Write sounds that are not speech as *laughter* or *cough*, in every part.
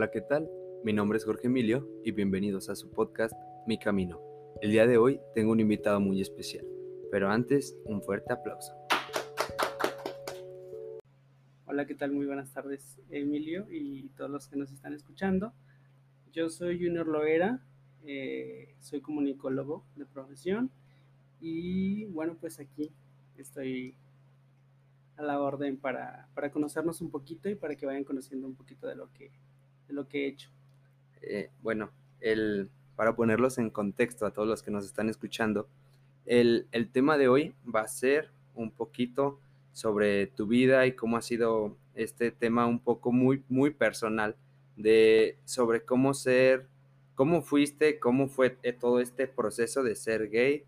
Hola, ¿qué tal? Mi nombre es Jorge Emilio y bienvenidos a su podcast Mi Camino. El día de hoy tengo un invitado muy especial, pero antes un fuerte aplauso. Hola, ¿qué tal? Muy buenas tardes, Emilio y todos los que nos están escuchando. Yo soy Junior Loera, eh, soy comunicólogo de profesión y bueno, pues aquí estoy a la orden para, para, conocernos un poquito y para que vayan conociendo un poquito de lo que, de lo que he hecho. Eh, bueno, el, para ponerlos en contexto a todos los que nos están escuchando, el, el, tema de hoy va a ser un poquito sobre tu vida y cómo ha sido este tema un poco muy, muy personal de sobre cómo ser, cómo fuiste, cómo fue todo este proceso de ser gay.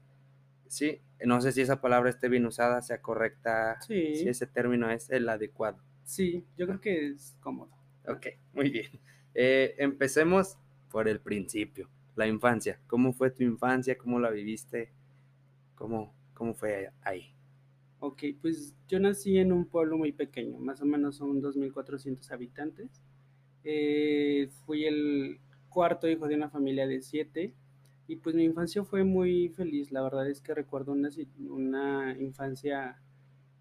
Sí, no sé si esa palabra esté bien usada, sea correcta, sí. si ese término es el adecuado. Sí, yo creo que es cómodo. Ok, muy bien. Eh, empecemos por el principio, la infancia. ¿Cómo fue tu infancia? ¿Cómo la viviste? ¿Cómo, cómo fue ahí? Ok, pues yo nací en un pueblo muy pequeño, más o menos son 2.400 habitantes. Eh, fui el cuarto hijo de una familia de siete y pues mi infancia fue muy feliz. La verdad es que recuerdo una, una infancia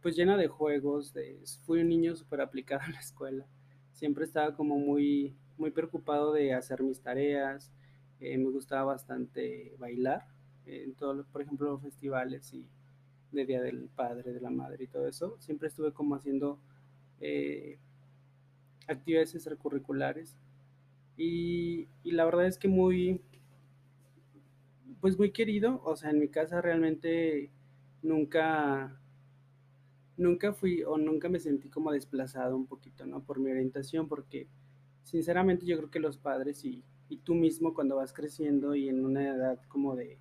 pues llena de juegos. De, fui un niño súper aplicado en la escuela. Siempre estaba como muy, muy preocupado de hacer mis tareas. Eh, me gustaba bastante bailar en todos, por ejemplo, festivales y de Día del Padre, de la Madre y todo eso. Siempre estuve como haciendo eh, actividades extracurriculares. Y, y, la verdad es que muy, pues muy querido. O sea, en mi casa realmente nunca, nunca fui o nunca me sentí como desplazado un poquito, ¿no? Por mi orientación, porque sinceramente yo creo que los padres y, tú mismo cuando vas creciendo y en una edad como de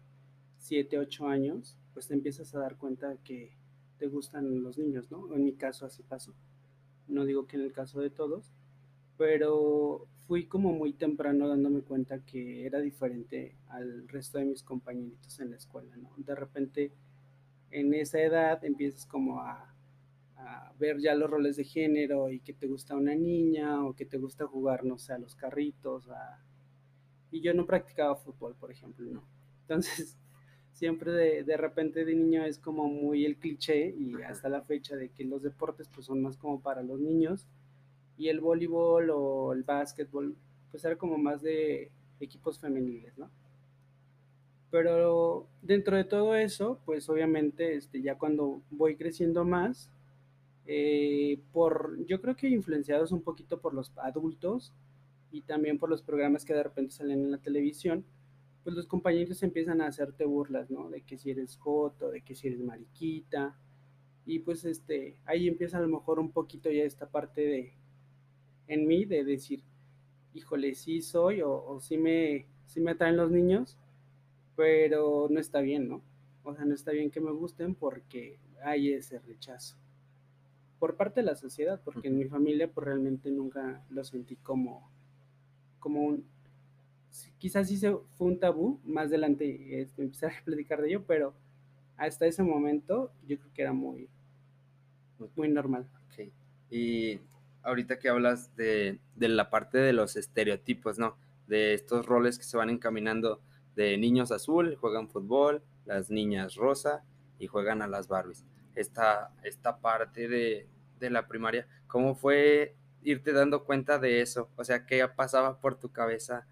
7, 8 años, pues te empiezas a dar cuenta que te gustan los niños, ¿no? En mi caso así pasó. No digo que en el caso de todos, pero fui como muy temprano dándome cuenta que era diferente al resto de mis compañeritos en la escuela, ¿no? De repente, en esa edad empiezas como a, a ver ya los roles de género y que te gusta una niña o que te gusta jugar, no sé, a los carritos. A... Y yo no practicaba fútbol, por ejemplo, ¿no? Entonces, *laughs* siempre de, de, repente de niño es como muy el cliché y hasta la fecha de que los deportes pues son más como para los niños y el voleibol o el básquetbol pues era como más de equipos femeniles, ¿no? Pero dentro de todo eso, pues obviamente este, ya cuando voy creciendo más, eh, por, yo creo que influenciados un poquito por los adultos y también por los programas que de repente salen en la televisión, pues los compañeros empiezan a hacerte burlas, ¿no? De que si eres joto, de que si eres mariquita. Y pues este, ahí empieza a lo mejor un poquito ya esta parte de, en mí, de decir, híjole, sí soy o, sí, me, sí me atraen los niños, pero no está bien, ¿no? O sea, no está bien que me gusten porque hay ese rechazo. Por parte de la sociedad, porque en mi familia pues realmente nunca lo sentí como, como un, quizás sí se, fue un tabú, más adelante este, empecé a platicar de ello, pero hasta ese momento yo creo que era muy, muy normal. Okay. Y ahorita que hablas de, de, la parte de los estereotipos, ¿no? De estos roles que se van encaminando de niños azul, juegan fútbol, las niñas rosa y juegan a las Barbies. Esta, esta parte de, de la primaria, ¿cómo fue irte dando cuenta de eso? O sea, ¿qué pasaba por tu cabeza?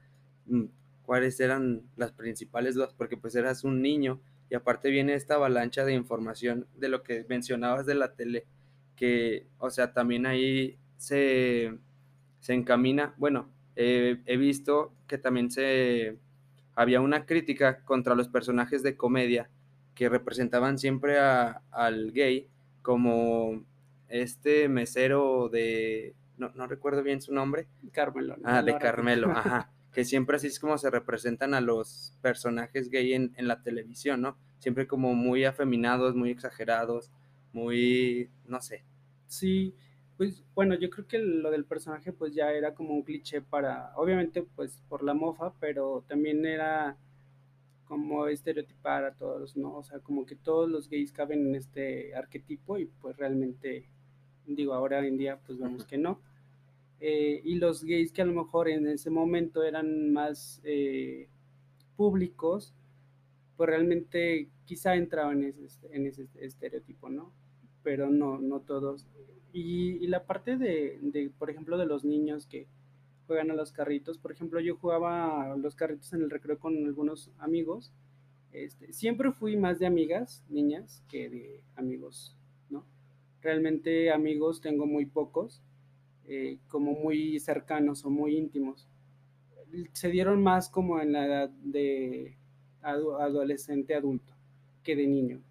cuáles eran las principales dudas, porque pues eras un niño y aparte viene esta avalancha de información de lo que mencionabas de la tele, que, o sea, también ahí se, se encamina, bueno, he visto que también se había una crítica contra los personajes de comedia que representaban siempre a, al gay como este mesero de, no, no recuerdo bien su nombre. Carmelo. ¿no? Ah, de Carmelo, *laughs* ajá que siempre así es como se representan a los personajes gay en, en, la televisión, ¿no? Siempre como muy afeminados, muy exagerados, muy, no sé. Sí, pues bueno, yo creo que lo del personaje pues ya era como un cliché para, obviamente pues por la mofa, pero también era como estereotipar a todos, ¿no? O sea, como que todos los gays caben en este arquetipo y pues realmente, digo, ahora en día pues vemos uh -huh. que no. eh, y los gays que a lo mejor en ese momento eran más eh, públicos, pues realmente quizá entraban en ese, en ese estereotipo, ¿no? Pero no, no todos. Y, la parte de, de, por ejemplo, de los niños que juegan a los carritos, por ejemplo, yo jugaba a los carritos en el recreo con algunos amigos. Este, siempre fui más de amigas, niñas, que de amigos, ¿no? Realmente amigos tengo muy pocos eh, como muy cercanos o muy íntimos. Se dieron más como en la edad de adolescente adulto que de niño.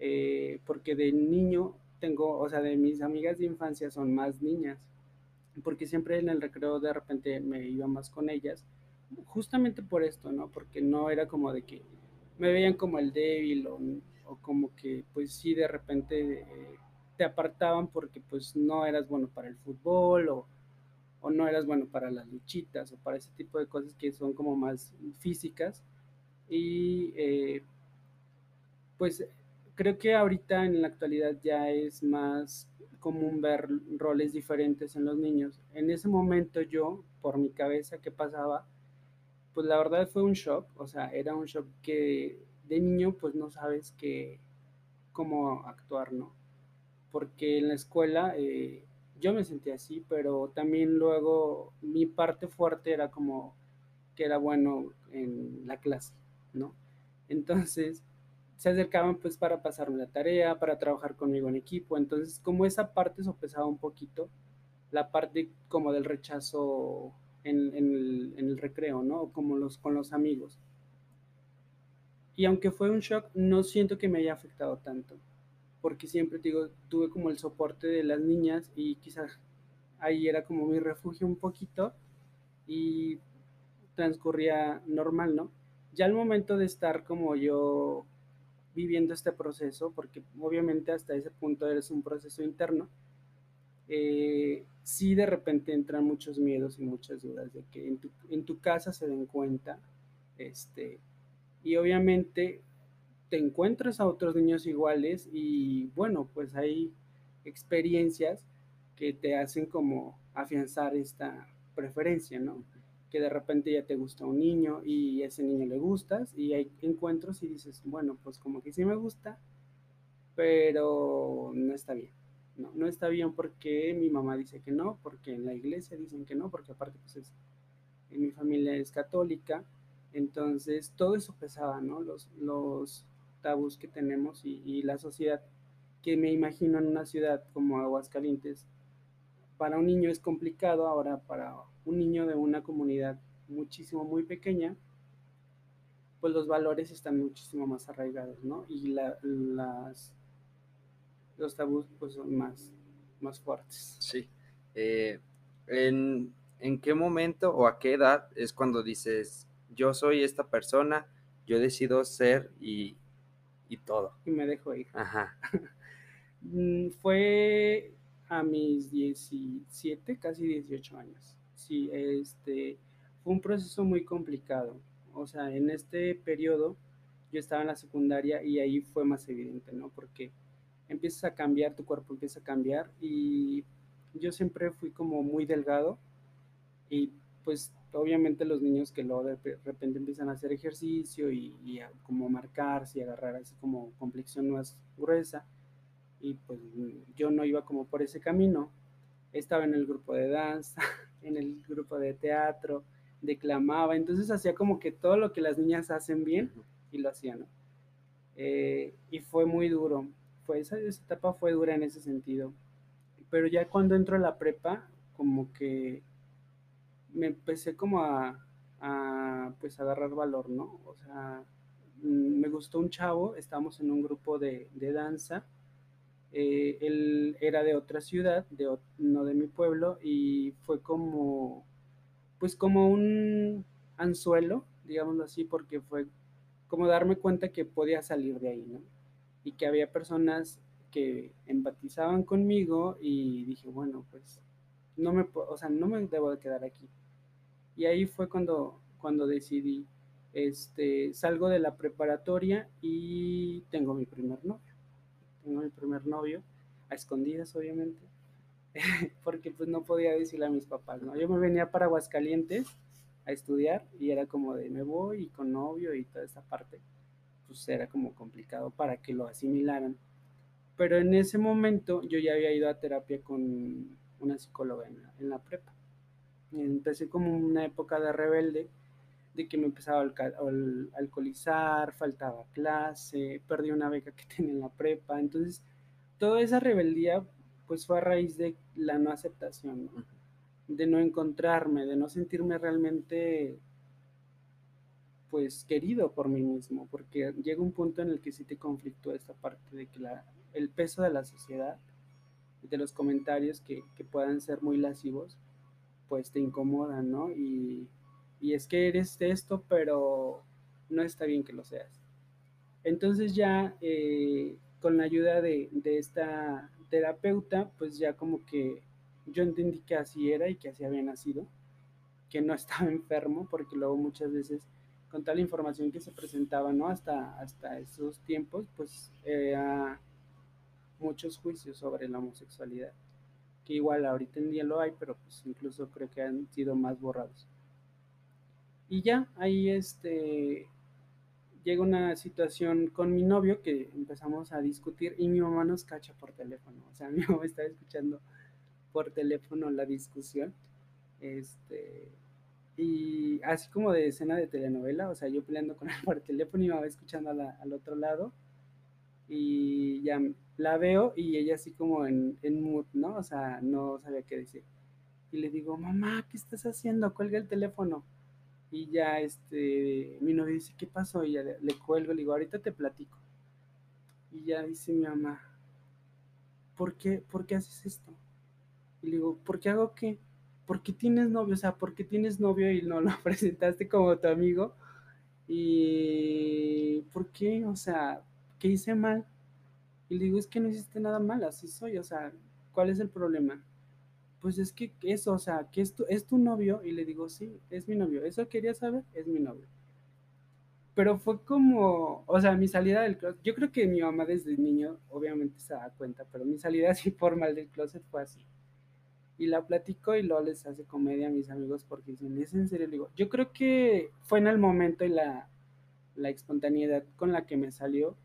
Eh, porque de niño tengo, o sea, de mis amigas de infancia son más niñas, porque siempre en el recreo de repente me iba más con ellas, justamente por esto, ¿no? Porque no era como de que me veían como el débil o, como que pues sí de repente eh, te apartaban porque pues no eras bueno para el fútbol o, no eras bueno para las luchitas o para ese tipo de cosas que son como más físicas. Y eh, pues creo que ahorita en la actualidad ya es más común ver roles diferentes en los niños. En ese momento yo, por mi cabeza, ¿qué pasaba? Pues la verdad fue un shock, o sea, era un shock que de niño pues no sabes que, cómo actuar, ¿no? porque en la escuela eh, yo me sentía así, pero también luego mi parte fuerte era como que era bueno en la clase, ¿no? Entonces se acercaban pues para pasarme la tarea, para trabajar conmigo en equipo, entonces como esa parte sopesaba un poquito, la parte como del rechazo en, el, en el, recreo, ¿no? Como los, con los amigos. Y aunque fue un shock, no siento que me haya afectado tanto porque siempre digo, tuve como el soporte de las niñas y quizás ahí era como mi refugio un poquito y transcurría normal, ¿no? Ya al momento de estar como yo viviendo este proceso, porque obviamente hasta ese punto eres un proceso interno, eh, sí de repente entran muchos miedos y muchas dudas de que en tu, en tu casa se den cuenta, este, y obviamente te encuentras a otros niños iguales y bueno, pues hay experiencias que te hacen como afianzar esta preferencia, ¿no? Que de repente ya te gusta un niño y ese niño le gustas y hay encuentros y dices, bueno, pues como que sí me gusta, pero no está bien. No, no está bien porque mi mamá dice que no, porque en la iglesia dicen que no, porque aparte pues es, en mi familia es católica, entonces todo eso pesaba, ¿no? Los, los tabús que tenemos y, la sociedad que me imagino en una ciudad como Aguascalientes, para un niño es complicado, ahora para un niño de una comunidad muchísimo, muy pequeña, pues los valores están muchísimo más arraigados, ¿no? Y las, los tabús pues son más, más fuertes. Sí. Eh, ¿en, ¿En qué momento o a qué edad es cuando dices, yo soy esta persona, yo decido ser y, y todo. Y me dejó ir. Ajá. *laughs* Mm, fue a mis 17, casi 18 años. Sí, este, fue un proceso muy complicado. O sea, en este periodo yo estaba en la secundaria y ahí fue más evidente, ¿no? Porque empiezas a cambiar, tu cuerpo empieza a cambiar y yo siempre fui como muy delgado y pues obviamente los niños que luego de repente empiezan a hacer ejercicio y, a como marcarse y agarrar así como complexión más gruesa y pues yo no iba como por ese camino. Estaba en el grupo de danza *laughs* en el grupo de teatro declamaba. Entonces hacía como que todo lo que las niñas hacen bien y lo hacían eh, y fue muy duro. Fue esa, esa etapa fue dura en ese sentido. Pero ya cuando entro a la prepa como que me empecé como a, pues agarrar valor, ¿no? O sea, mm, me gustó un chavo, estábamos en un grupo de, danza, eh, él era de otra ciudad, no de mi pueblo, y fue como, pues como un anzuelo, digámoslo así, porque fue como darme cuenta que podía salir de ahí, ¿no? Y que había personas que empatizaban conmigo y dije, bueno, pues no me, o sea, no me debo de quedar aquí. Y ahí fue cuando, cuando decidí, este, salgo de la preparatoria y tengo mi primer novio. Tengo mi primer novio, a escondidas obviamente. *laughs* porque pues no podía decirle a mis papás, ¿no? Yo me venía para Aguascalientes a estudiar y era como de me voy y con novio y toda esa parte, pues era como complicado para que lo asimilaran. Pero en ese momento yo ya había ido a terapia con una psicóloga en la, en la prepa. Empecé como una época de rebelde, de que me empezaba a alcoholizar, faltaba clase, perdí una beca que *laughs* tenía en la prepa. Entonces, toda esa rebeldía pues fue a raíz de la no aceptación, de no encontrarme, de no sentirme realmente pues querido por mí mismo, porque llega un punto en el que sí te conflictúa esta parte de que la, el peso de la sociedad, de los comentarios que, que puedan ser muy lascivos, pues te incomodan, ¿no? Y, y es que eres esto, pero no está bien que lo seas. Entonces ya eh, con la ayuda de, de, esta terapeuta, pues ya como que yo entendí que así era y que así había nacido, que no *laughs* estaba enfermo, porque luego muchas veces con tal información que se presentaba, ¿no? Hasta, hasta esos tiempos, pues era muchos juicios sobre la homosexualidad, que igual ahorita en día lo hay, pero pues incluso creo que han sido más borrados. Y ya, ahí este, llega una situación con mi novio que empezamos a discutir y mi mamá nos cacha por teléfono. O sea, *laughs* mi mamá estaba escuchando por teléfono la discusión. Este, y así como de escena de telenovela, o sea, yo peleando con *laughs* él por teléfono y mi mamá escuchando al otro lado. Y ya la veo y ella así como en, en mood, ¿no? O sea, no sabía qué decir. Y le digo, mamá, ¿qué estás haciendo? Cuelga el teléfono. Y ya este, mi novio dice, ¿qué pasó? Y ya le, cuelgo, le digo, ahorita te platico. Y ya dice mi mamá, ¿por qué, ¿por qué haces esto? Y le digo, ¿por qué hago qué? ¿Por qué tienes novio? O sea, ¿por qué tienes novio y no lo *laughs* presentaste como tu amigo? Y ¿por qué? O sea, ¿qué hice mal? Y le digo, es que no hiciste nada mal, así soy, o sea, ¿cuál es el problema? Pues es que eso, o sea, que es tu, es tu novio, y le digo, sí, es mi novio, eso quería saber, es mi novio. Pero fue como, o sea, mi salida del closet, yo creo que mi mamá desde niño obviamente se da cuenta, pero mi salida *laughs* así formal del closet fue así. Y la platico y luego les hace comedia a mis amigos porque dicen, ¿es en serio? Digo, yo creo que fue en el momento y la, la espontaneidad con la que me salió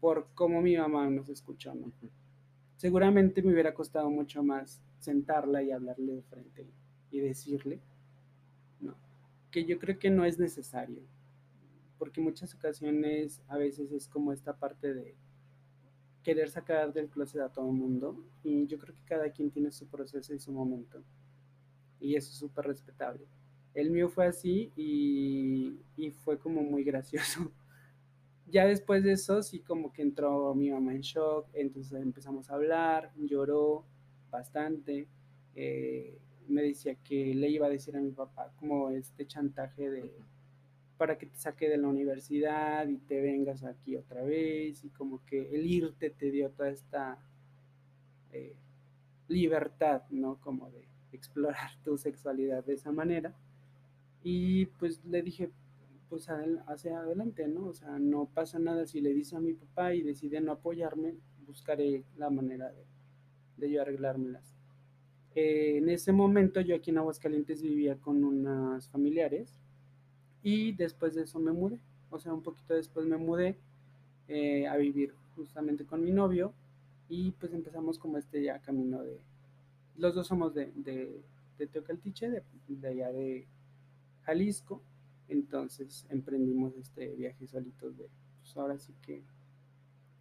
por cómo mi mamá nos escuchó, ¿no? Seguramente me hubiera costado mucho más sentarla y hablarle de frente y decirle, ¿no? Que yo creo que no es necesario, porque muchas ocasiones a veces es como esta parte de querer sacar del closet a todo el mundo y yo creo que cada quien tiene su proceso y su momento y eso es súper respetable. El mío fue así y, y fue como muy gracioso. Ya después de eso sí como que entró mi mamá en shock, entonces empezamos a hablar, lloró, bastante. Eh, me decía que le iba a decir a mi papá como este chantaje de para que te saque de la universidad y te vengas aquí otra vez y como que el irte te dio toda esta eh, libertad, ¿no? Como de explorar *laughs* tu sexualidad de esa manera. Y pues le dije, pues hacia adelante, ¿no? O sea, no pasa nada si le dice a mi papá y decide no apoyarme, buscaré la manera de, de yo arreglármelas. Eh, en ese momento yo aquí en Aguascalientes vivía con unas familiares y después de eso me mudé, o sea, un poquito después me mudé eh, a vivir justamente con mi novio y pues empezamos como este ya camino de, los dos somos de, de, de Teocaltiche, de, de allá de Jalisco, entonces emprendimos este viaje solitos de, pues ahora sí que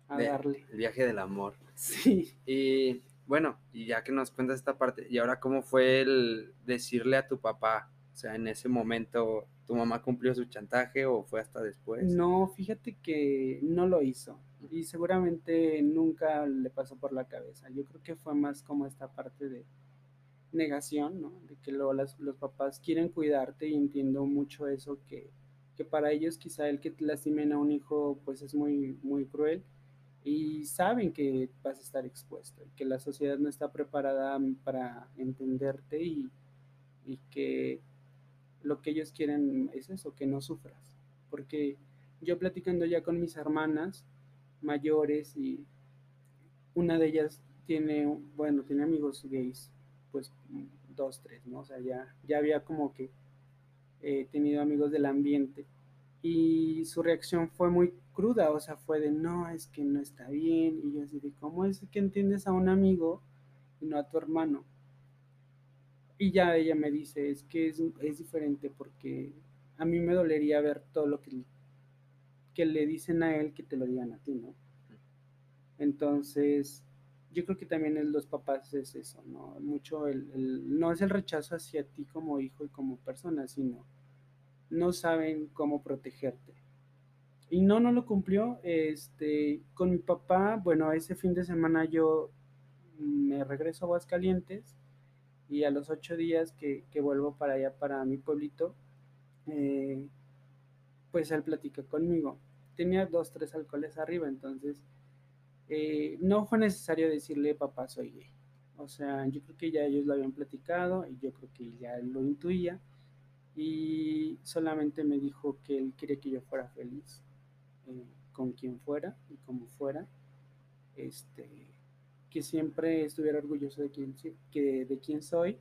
a darle. El viaje del amor. *laughs* Sí. Y bueno, y ya que nos cuentas esta parte, ¿y ahora cómo fue el decirle a tu papá? O sea, en ese momento, ¿tu mamá cumplió su chantaje o fue hasta después? No, fíjate que no lo hizo y seguramente nunca le pasó por la cabeza. Yo creo que fue más como esta parte de negación, ¿no? De que los papás quieren cuidarte y entiendo mucho eso, que, que para ellos quizá el que te lastimen a un hijo pues es muy, muy cruel y saben que vas a estar expuesto, que la sociedad no está preparada para entenderte y, y, que lo que ellos quieren es eso, que no sufras. Porque yo platicando ya con mis hermanas mayores y una de ellas tiene, bueno, tiene amigos gays, pues dos, tres, ¿no? O sea, ya, ya había como que eh, tenido amigos del ambiente y su reacción fue muy cruda, o sea, fue de, no, es que no está bien, y yo así de, ¿cómo es que entiendes a un amigo y no a tu hermano? Y ya ella me dice, es que es, es diferente porque a mí me dolería ver todo lo que, que le dicen a él que te lo digan a ti, ¿no? Entonces, yo creo que también en los papás es eso, ¿no? Mucho el, no es el rechazo hacia ti como hijo y como persona, sino no saben cómo protegerte. Y no, no lo cumplió. Este, con mi papá, bueno, ese fin de semana yo me regreso a Aguascalientes y a los ocho días que, vuelvo para allá, para mi pueblito, eh, pues él platica conmigo. Tenía dos, tres alcoholes arriba, entonces eh, no fue necesario decirle papá soy gay. O sea, yo creo que ya ellos lo habían platicado y yo creo que ya lo intuía y solamente me dijo que él quería que yo fuera feliz eh, con quien fuera y como fuera. Este, que siempre estuviera orgulloso de quién, que, de quién soy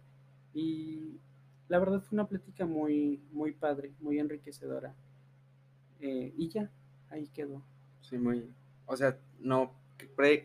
y la verdad fue una plática muy, muy padre, muy enriquecedora. Eh, y ya, ahí quedó. Sí, muy. O sea, no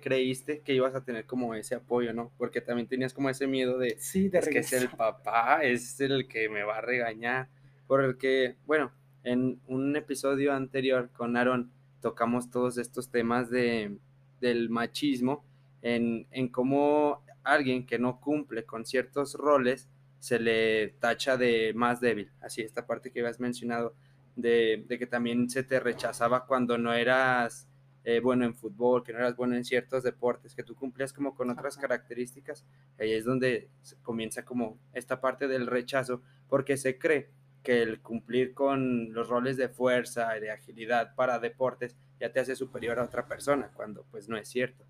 creíste que ibas a tener como ese apoyo, ¿no? Porque también tenías como ese miedo de, sí, de es que es el papá, es el que me va a regañar. Por el que, bueno, en un episodio anterior con Aaron tocamos todos estos temas de, del machismo, en, en cómo alguien que no cumple con ciertos roles se le tacha de más débil. Así, esta parte que habías mencionado, de, de que también se te rechazaba cuando no eras eh, bueno en fútbol, que no eras bueno en ciertos deportes, que tú cumplías como con otras características, ahí es donde comienza como esta parte del rechazo, porque se cree que el cumplir con los roles de fuerza y de agilidad para deportes ya te hace superior a otra persona, cuando pues no es cierto.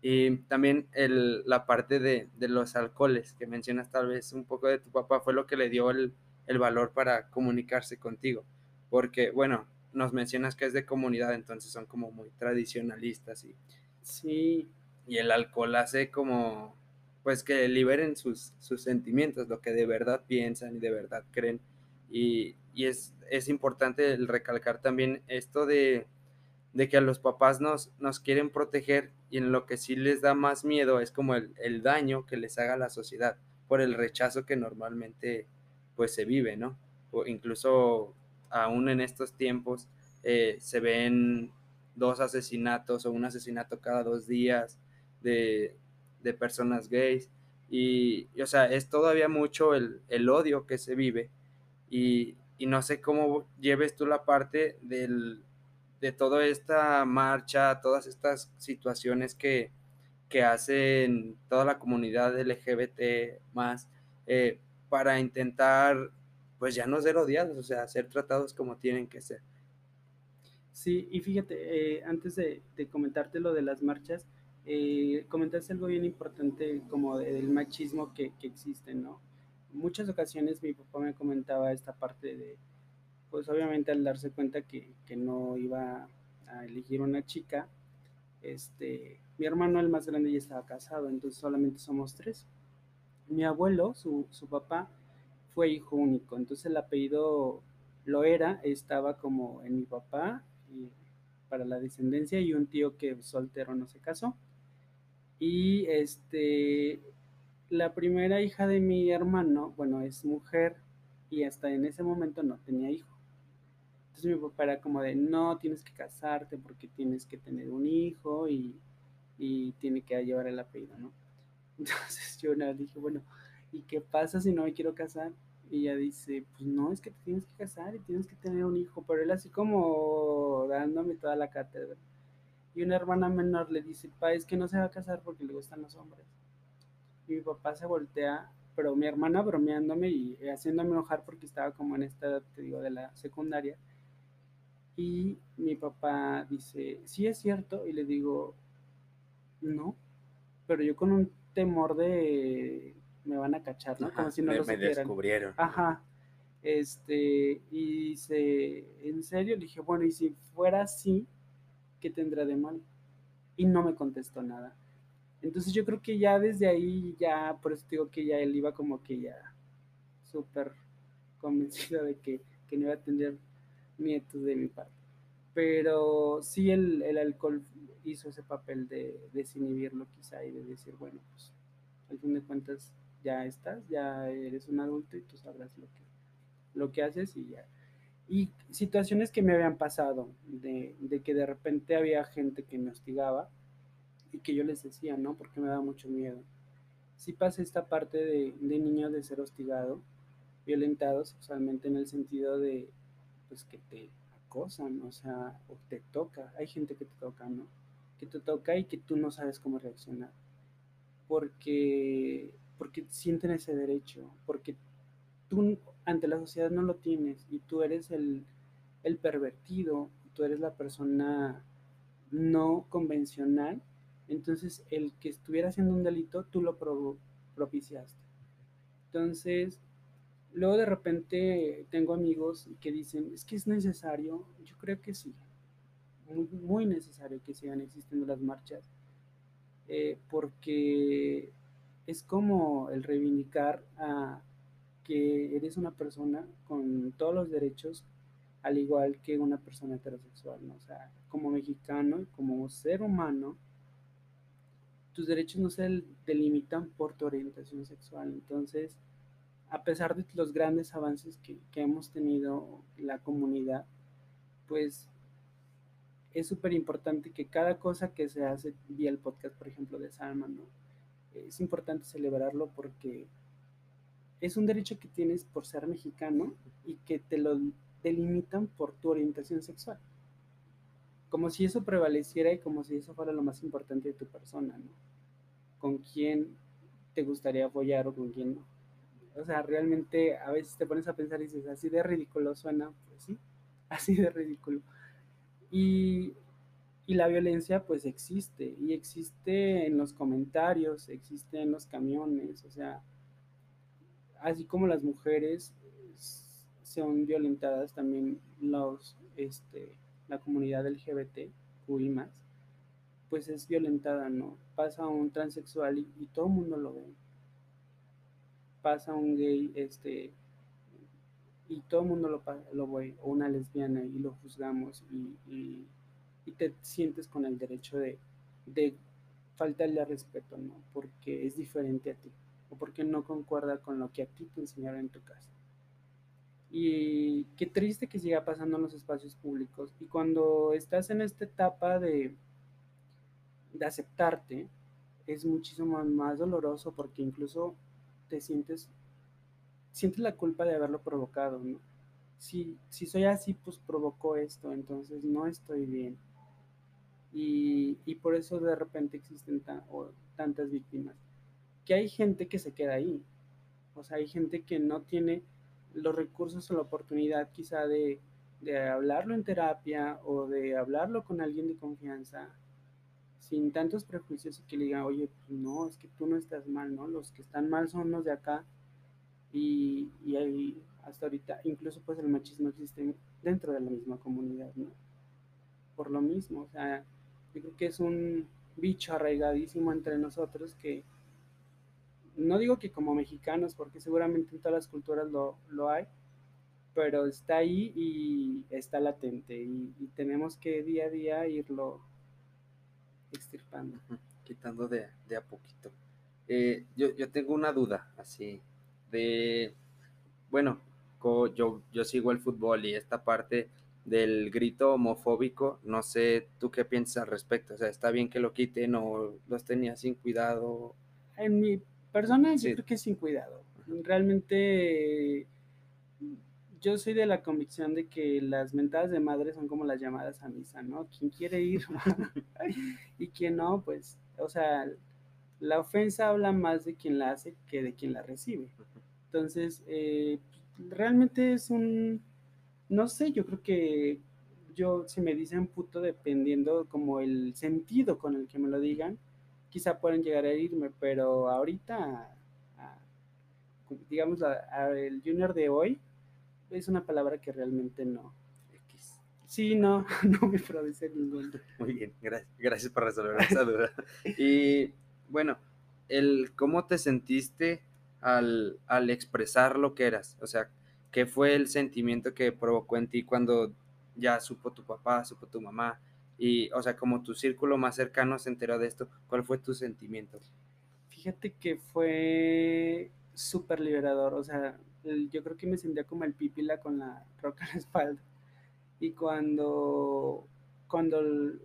Y también el, la parte de, de, los alcoholes que mencionas tal vez un poco de tu papá fue lo que le dio el, el valor para comunicarse contigo. Porque, bueno, nos mencionas que es de comunidad, entonces son como muy tradicionalistas y sí, y el alcohol hace como pues que liberen sus, sus sentimientos, lo que de verdad piensan y de verdad creen. Y, y es, es, importante el recalcar también esto de, de, que a los papás nos, nos quieren proteger y en lo que sí les da más miedo es como el, el daño que les haga la sociedad por el rechazo que normalmente pues se vive, ¿no? O incluso aún en estos tiempos eh, se ven dos asesinatos o un asesinato cada dos días de, personas gays. Y, o sea, es todavía mucho el, odio que se vive. Y, no sé cómo lleves tú la parte del, de toda esta marcha, todas estas situaciones que, que hacen toda la comunidad LGBT más eh, para intentar pues ya no ser odiados, o sea, ser tratados como tienen que ser. Sí, y fíjate, eh, antes de, comentarte lo de las marchas, eh, comentaste algo bien importante como del machismo que, existe, ¿no? En muchas ocasiones mi papá me comentaba esta parte de, pues obviamente al darse cuenta que, no iba a elegir una chica, este, mi hermano el más grande ya estaba casado, entonces solamente somos tres. Mi abuelo, su, su papá, fue hijo único, entonces el apellido lo era, estaba como en mi papá y para la descendencia y un tío que soltero no se casó. Y este, la primera hija de mi hermano, bueno, es mujer y hasta en ese momento no tenía hijo. Entonces mi papá era como de, no, tienes que casarte porque tienes que tener un hijo y, y tiene que llevar el apellido, ¿no? *laughs* Entonces yo le dije, bueno, ¿y qué pasa si no me quiero casar? Y ella dice, pues no, es que te tienes que casar y tienes que tener un hijo, pero él así como dándome toda la cátedra. Y una hermana menor le dice, pa, es que no se va a casar porque le gustan los hombres. Y mi papá se voltea, pero mi hermana bromeándome y haciéndome enojar porque estaba como en esta edad, te digo, de la secundaria. Y mi papá dice, sí es cierto, y le digo, no, pero yo con un temor de me van a cachar, ¿no? Como si no me, me descubrieron. Ajá. Este, y dice, ¿en serio? Le dije, bueno, y si fuera así, ¿qué tendrá de mal? Y no me contestó nada. Entonces yo creo que ya desde ahí, ya, por eso digo que ya él iba como que ya súper convencido de que, que, no iba a tener nietos de mi parte. Pero sí el, el alcohol hizo ese papel de desinhibirlo quizá y de decir, bueno, pues al fin de cuentas ya estás, ya eres un adulto y tú sabrás lo que, lo que haces y ya. Y situaciones que me habían pasado, de, de que de repente había gente que me hostigaba y que yo les decía, ¿no? Porque me daba mucho miedo. Sí pasa esta parte de, de niño de ser hostigado, violentado sexualmente en el sentido de, pues, que te acosan, o sea, o te toca. Hay gente que te toca, ¿no? Que te toca y que tú no sabes cómo reaccionar. Porque, porque sienten ese derecho, porque tú ante la sociedad no lo tienes y tú eres el, el pervertido, tú eres la persona no convencional entonces, el que estuviera haciendo un delito, tú lo propiciaste. Entonces, luego de repente tengo amigos que dicen, es que es necesario, yo creo que sí, muy, necesario que sigan existiendo las marchas, eh, porque es como el reivindicar que eres una persona con todos los derechos, al igual que una persona heterosexual, ¿no? O sea, como mexicano, como ser humano, tus derechos no se delimitan por tu orientación sexual. Entonces, a pesar de los grandes avances que, hemos tenido la comunidad, pues es súper importante que cada cosa que se hace vía el podcast, por ejemplo, de Salma, ¿no? Es importante celebrarlo porque es un derecho que tienes por ser mexicano y que te lo delimitan por tu orientación sexual como si eso prevaleciera y como si eso fuera lo más importante de tu persona, ¿no? Con quién te gustaría apoyar o con quién no. O sea, realmente a veces te pones a pensar y dices, así de ridículo suena, pues sí, *laughs* así de ridículo. Y, y la violencia pues existe, y existe en los comentarios, existe en los camiones, o sea, así como las mujeres son violentadas, también los, este, la comunidad LGBT, más, pues es violentada, ¿no? Pasa un transexual y, todo el mundo lo ve. Pasa un gay, este, y todo el mundo lo, lo ve, o una lesbiana y lo juzgamos y, te sientes con el derecho de, de faltarle respeto, ¿no? Porque es diferente a ti o porque no concuerda con lo que a ti te enseñaron en tu casa. Y qué triste que siga pasando en los espacios públicos. Y cuando estás en esta etapa de, de aceptarte, es muchísimo más doloroso porque incluso te sientes, sientes la culpa de haberlo provocado, ¿no? Si, si soy así, pues provocó esto, entonces no estoy bien. Y, y por eso de repente existen tantas víctimas. Que hay gente que se queda ahí. O sea, hay gente que no tiene los recursos o la oportunidad quizá de, hablarlo en terapia o de hablarlo con alguien de confianza sin tantos prejuicios y que le digan, oye, pues no, es que tú no estás mal, ¿no? Los que están mal son los de acá y, y ahí hasta ahorita incluso pues el machismo existe dentro de la misma comunidad, ¿no? Por lo mismo, o sea, yo creo que es un bicho arraigadísimo entre nosotros que no digo que como mexicanos, porque seguramente en todas las culturas lo, hay, pero está ahí y está latente y, tenemos que día a día irlo extirpando. Quitando de, a poquito. Eh, yo, yo, tengo una duda, así, de, bueno, yo, yo sigo el fútbol y esta parte del grito homofóbico, no sé tú qué piensas al respecto, o sea, está bien que lo quiten o los tenía sin cuidado. En mi Personas, yo creo que sin cuidado. Realmente yo soy de la convicción de que las mentadas de madre son como las llamadas a misa, ¿no? Quien quiere ir *laughs* y quien no, pues, o sea, la ofensa habla más de quien la hace que de quien la recibe. Entonces, eh, realmente es un, no sé, yo creo que yo, si me dicen puto, dependiendo como el sentido con el que me lo digan, quizá pueden llegar a herirme, pero ahorita, digamos, el junior de hoy es una palabra que realmente no. Sí, no, *laughs* no me produce ningún. Muy bien, gracias, gracias por resolver esa duda. *laughs* Y bueno, el cómo te sentiste al, al expresar lo que eras, o sea, ¿qué fue el sentimiento que provocó en ti cuando ya supo tu papá, supo tu mamá? Y, o sea, como tu círculo más cercano se enteró de esto, ¿cuál fue tu sentimiento? Fíjate que fue súper liberador, o sea, yo creo que me sentía como el pipila con la roca en la espalda. Y cuando, cuando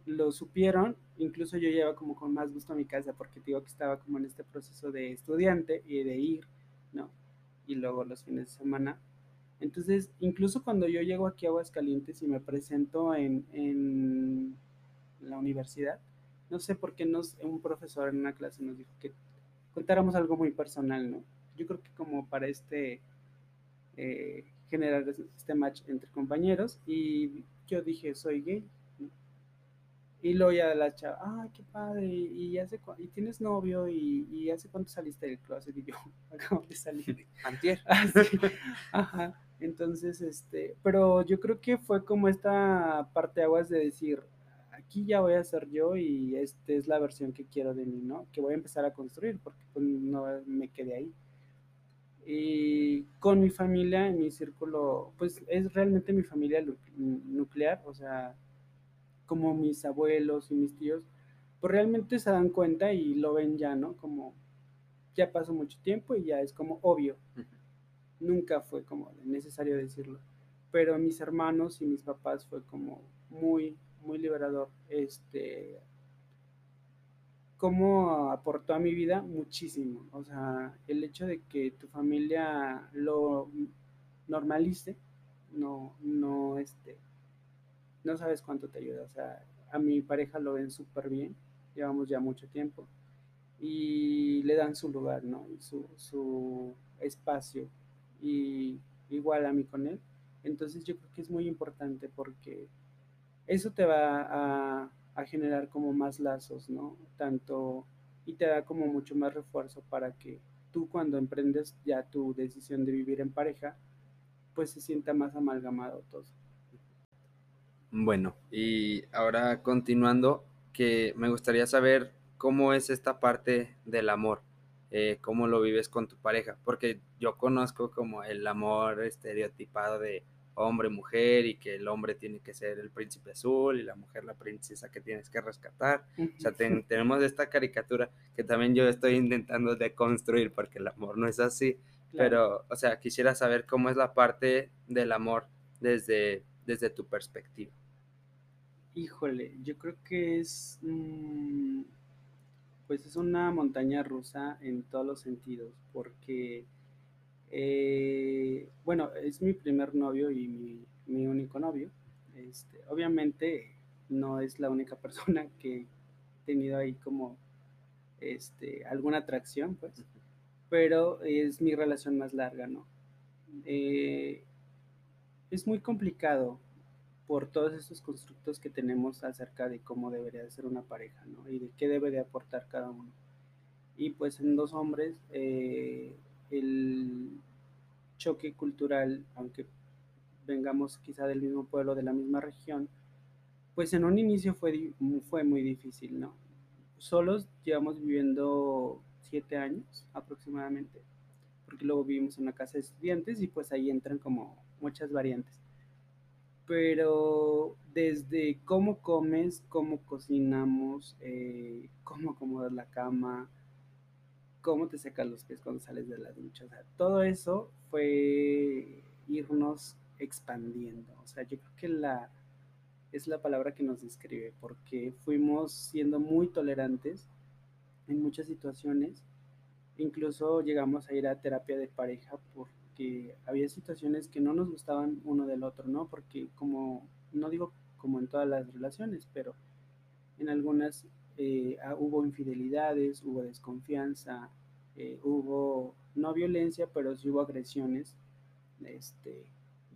lo supieron, incluso yo llevaba como con más gusto a mi casa, porque digo que estaba como en este proceso de estudiante y de ir, ¿no? Y luego los fines de semana. Entonces, incluso cuando yo llego aquí a Aguascalientes y me presento en, en la universidad, no sé por qué nos, un profesor en una clase nos dijo que contáramos algo muy personal, ¿no? Yo creo que como para este eh, generar este match entre compañeros y yo dije, soy gay. Y luego ya la chava, ay, qué padre, y, hace y tienes novio, y, hace cuánto saliste del closet, y yo *laughs* acabo de salir. Antier. Ah, Ajá. Entonces, este, pero yo creo que fue como esta parte aguas de decir, aquí ya voy a ser yo y esta es la versión que quiero de mí, ¿no? Que voy a empezar a construir, porque pues, no me quedé ahí. Y con mi familia, en mi círculo, pues es realmente mi familia nuclear, o sea, como mis abuelos y mis tíos, pues realmente se dan cuenta y lo ven ya, ¿no? Como ya pasó mucho tiempo y ya es como obvio. Nunca fue como necesario decirlo. Pero mis hermanos y mis papás fue como muy, muy liberador. Este, cómo aportó a mi vida muchísimo. O sea, el hecho de que tu familia lo normalice, no, no, este, no sabes cuánto te ayuda. O sea, a mi pareja lo ven súper bien, llevamos ya mucho tiempo, y le dan su lugar, ¿no? Su, su espacio, y igual a mí con él. Entonces yo creo que es muy importante porque eso te va a generar como más lazos, ¿no? Tanto y te da como mucho más refuerzo para que tú cuando emprendes ya tu decisión de vivir en pareja, pues se sienta más amalgamado todo. Bueno, y ahora continuando, que me gustaría saber cómo es esta parte del amor, eh, cómo lo vives con tu pareja, porque yo conozco como el amor estereotipado de hombre, mujer, y que el hombre tiene que ser el príncipe azul y la mujer la princesa que tienes que rescatar. O sea, *laughs* tenemos esta caricatura que también yo estoy intentando deconstruir porque el amor no es así. Pero, o sea, quisiera saber cómo es la parte del amor desde, desde tu perspectiva. Híjole, yo creo que es, mm, pues es una montaña rusa en todos los sentidos, porque eh, bueno, es mi primer novio y mi, único novio. Este, obviamente no es la única *laughs* persona que he tenido ahí como este, alguna atracción, pues, pero es mi relación más larga, ¿no? Eh, es muy complicado por todos esos constructos que tenemos acerca de cómo debería ser una pareja, ¿no? Y de qué debe de aportar cada uno. Y pues en dos hombres, eh, el choque cultural, aunque vengamos quizá del mismo pueblo, de la misma región, pues en un inicio fue, fue muy difícil, ¿no? Solos llevamos viviendo siete años aproximadamente, porque luego vivimos en una casa de estudiantes y pues ahí entran como muchas variantes. Pero desde cómo comes, cómo cocinamos, eh, cómo acomodar la cama, cómo te secas los pies cuando sales de la ducha. O sea, todo eso fue irnos expandiendo. O sea, yo creo que la es la palabra que nos describe, porque fuimos siendo muy tolerantes en muchas situaciones. Incluso llegamos a ir a terapia de pareja porque había situaciones que no nos gustaban uno del otro, ¿no? Porque como, no digo como en todas las relaciones, pero en algunas eh, ah, hubo infidelidades, hubo desconfianza, eh, hubo no violencia, pero sí hubo agresiones este,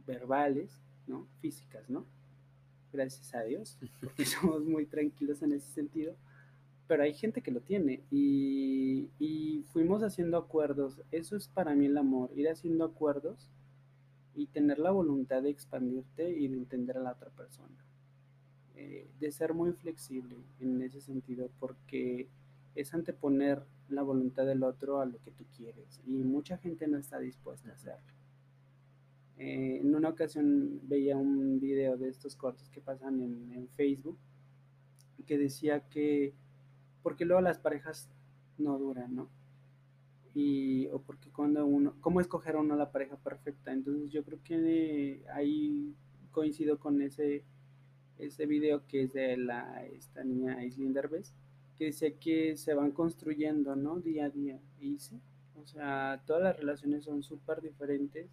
verbales, ¿no? Físicas, ¿no? Gracias a Dios, porque *laughs* somos muy tranquilos en ese sentido. Pero hay gente que lo tiene y, y fuimos haciendo acuerdos. Eso es para mí el amor, ir haciendo acuerdos y tener la voluntad de expandirte y de entender a la otra persona. Eh, de ser muy flexible en ese sentido, porque es anteponer la voluntad del otro a lo que tú quieres y mucha gente no está dispuesta a hacerlo. Eh, en una ocasión veía un video de estos cortos que pasan en, en Facebook que decía que porque luego las parejas no duran, ¿no? Y, o porque cuando uno, ¿cómo escoger uno la pareja perfecta? Entonces yo creo que ahí coincido con ese, ese video que es de la, esta niña Aislinn Derbez, que dice que se van construyendo, ¿no? Día a día. Y sí, o sea, todas las relaciones son súper diferentes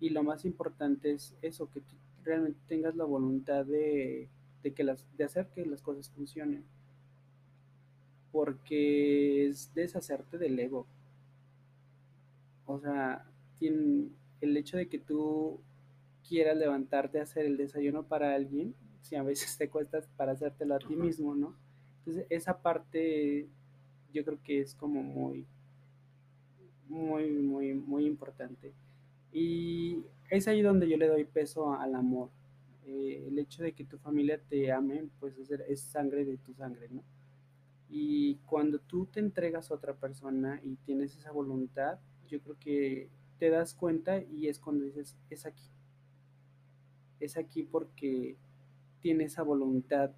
y lo más importante es eso, que tú realmente tengas la voluntad de, de, que las, de hacer que las cosas funcionen porque es deshacerte del ego. O sea, el hecho de que tú quieras levantarte a hacer el desayuno para alguien, si a veces *laughs* te cuesta para hacértelo a ti mismo, ¿no? Entonces, esa parte yo creo que es como muy, muy, muy, muy importante. Y es ahí donde yo le doy peso al amor. Eh, el hecho de que tu familia te ame, pues es sangre de tu sangre, ¿no? Y cuando tú te entregas a otra persona y tienes esa voluntad, yo creo que te das cuenta y es cuando dices, es aquí. Es aquí porque tiene esa voluntad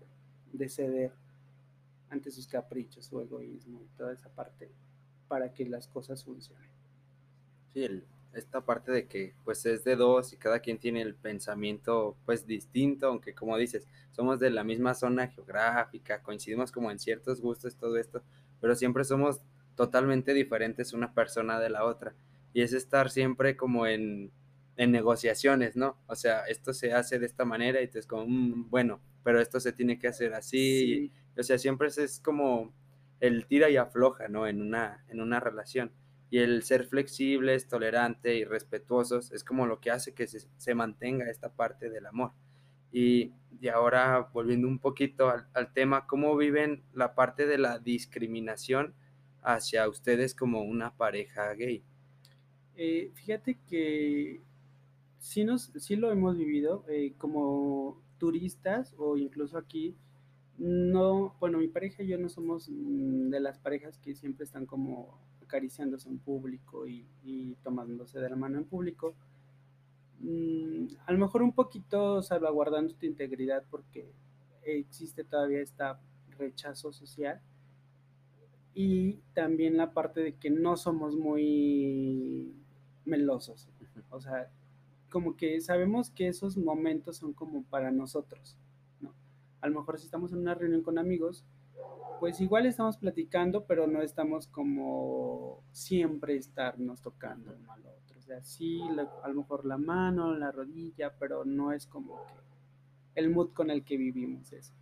de ceder ante sus caprichos, su egoísmo y toda esa parte para que las cosas funcionen. Sí, esta parte de que pues es de dos y cada quien tiene el pensamiento pues distinto, aunque como dices, somos de la misma zona geográfica, coincidimos como en ciertos gustos, todo esto, pero siempre somos totalmente diferentes una persona de la otra. Y es estar siempre como en, en negociaciones, ¿no? O sea, esto se hace de esta manera y es como, mm, bueno, pero esto se tiene que hacer así. o sea, siempre es como el tira y afloja, ¿no? En una, en una relación y el ser flexibles, tolerantes y respetuosos es como lo que hace que se, mantenga esta parte del amor. Y, ahora volviendo un poquito al, tema, ¿cómo viven la parte de la discriminación hacia ustedes como una pareja gay? Eh, fíjate que sí, nos, sí lo hemos vivido eh, como turistas o incluso aquí. No, bueno, mi pareja y yo no somos mm, de las parejas que siempre están como acariciándose en público y, tomándose de la mano en público. Mm, a lo mejor un poquito salvaguardando tu integridad porque existe todavía este rechazo social y también la parte de que no somos muy melosos. O sea, como que sabemos que esos momentos son como para nosotros, ¿no? A lo mejor si estamos en una reunión con amigos, pues igual estamos platicando, pero no estamos como siempre estarnos tocando uno al otro. O sea, sí, a lo mejor la mano, la rodilla, pero no es como que el mood con el que vivimos eso.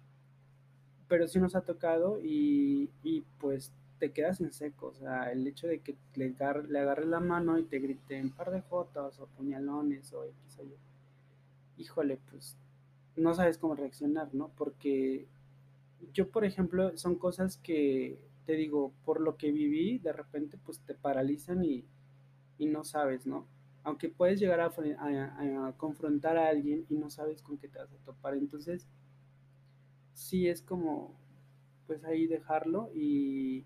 Pero sí nos ha tocado y, pues te quedas en seco. O sea, el hecho de que le, le agarres la mano y te griten un par de fotos o puñalones o X o Y. Híjole, pues no sabes cómo reaccionar, ¿no? Porque yo, por ejemplo, son cosas que, te digo, por lo que viví, de repente pues te paralizan y, no sabes, ¿no? Aunque puedes llegar a, confrontar a alguien y no sabes con qué te vas a topar. Entonces, sí es como, pues ahí dejarlo y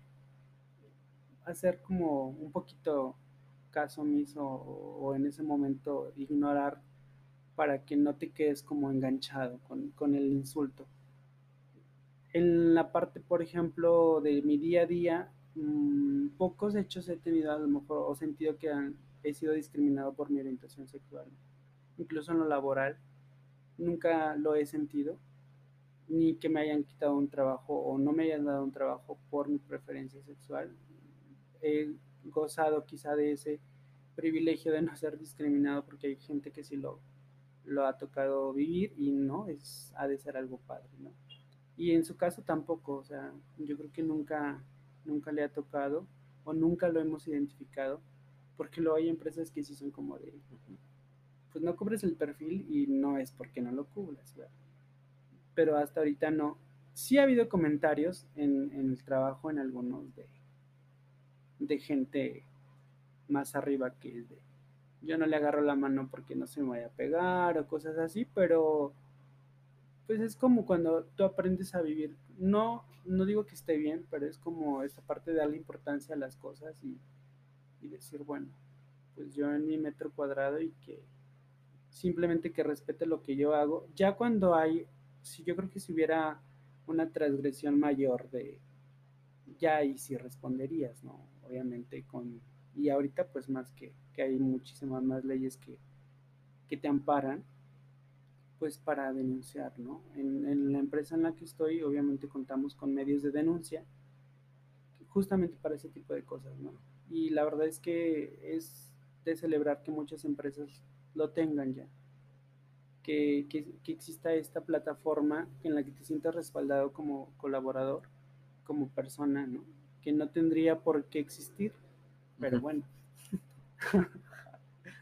hacer como un poquito caso omiso o, en ese momento ignorar para que no te quedes como enganchado con, con el insulto. En la parte, por ejemplo, de mi día a día, mm, pocos hechos he tenido a lo mejor o sentido que he sido discriminado por mi orientación sexual. Incluso en lo laboral, nunca lo he sentido, ni que me hayan quitado un trabajo o no me hayan dado un trabajo por mi preferencia sexual. He gozado quizá de ese privilegio de no ser discriminado porque hay gente que sí lo, lo ha tocado vivir y no, es, ha de ser algo padre, ¿no? Y en su caso tampoco, o sea, yo creo que nunca, nunca le ha tocado o nunca lo hemos identificado, porque luego hay empresas que sí son como de, pues no cubres el perfil y no es porque no lo cubras, ¿verdad? Pero hasta ahorita no. Sí ha habido comentarios en, en el trabajo en algunos de, de gente más arriba que es de, yo no le agarro la mano porque no se me vaya a pegar o cosas así, pero pues es como cuando tú aprendes a vivir, no no digo que esté bien, pero es como esta parte de darle importancia a las cosas y, y decir, bueno, pues yo en mi metro cuadrado y que simplemente que respete lo que yo hago. Ya cuando hay, si yo creo que si hubiera una transgresión mayor de, ya ahí sí responderías, ¿no? Obviamente con, y ahorita pues más que, que hay muchísimas más leyes que, que te amparan, pues para denunciar, ¿no? En, en, la empresa en la que estoy, obviamente contamos con medios de denuncia, justamente para ese tipo de cosas, ¿no? Y la verdad es que es de celebrar que muchas empresas lo tengan ya, que, que, que exista esta plataforma en la que te sientas respaldado como colaborador, como persona, ¿no? Que no tendría por qué existir, pero bueno. *laughs*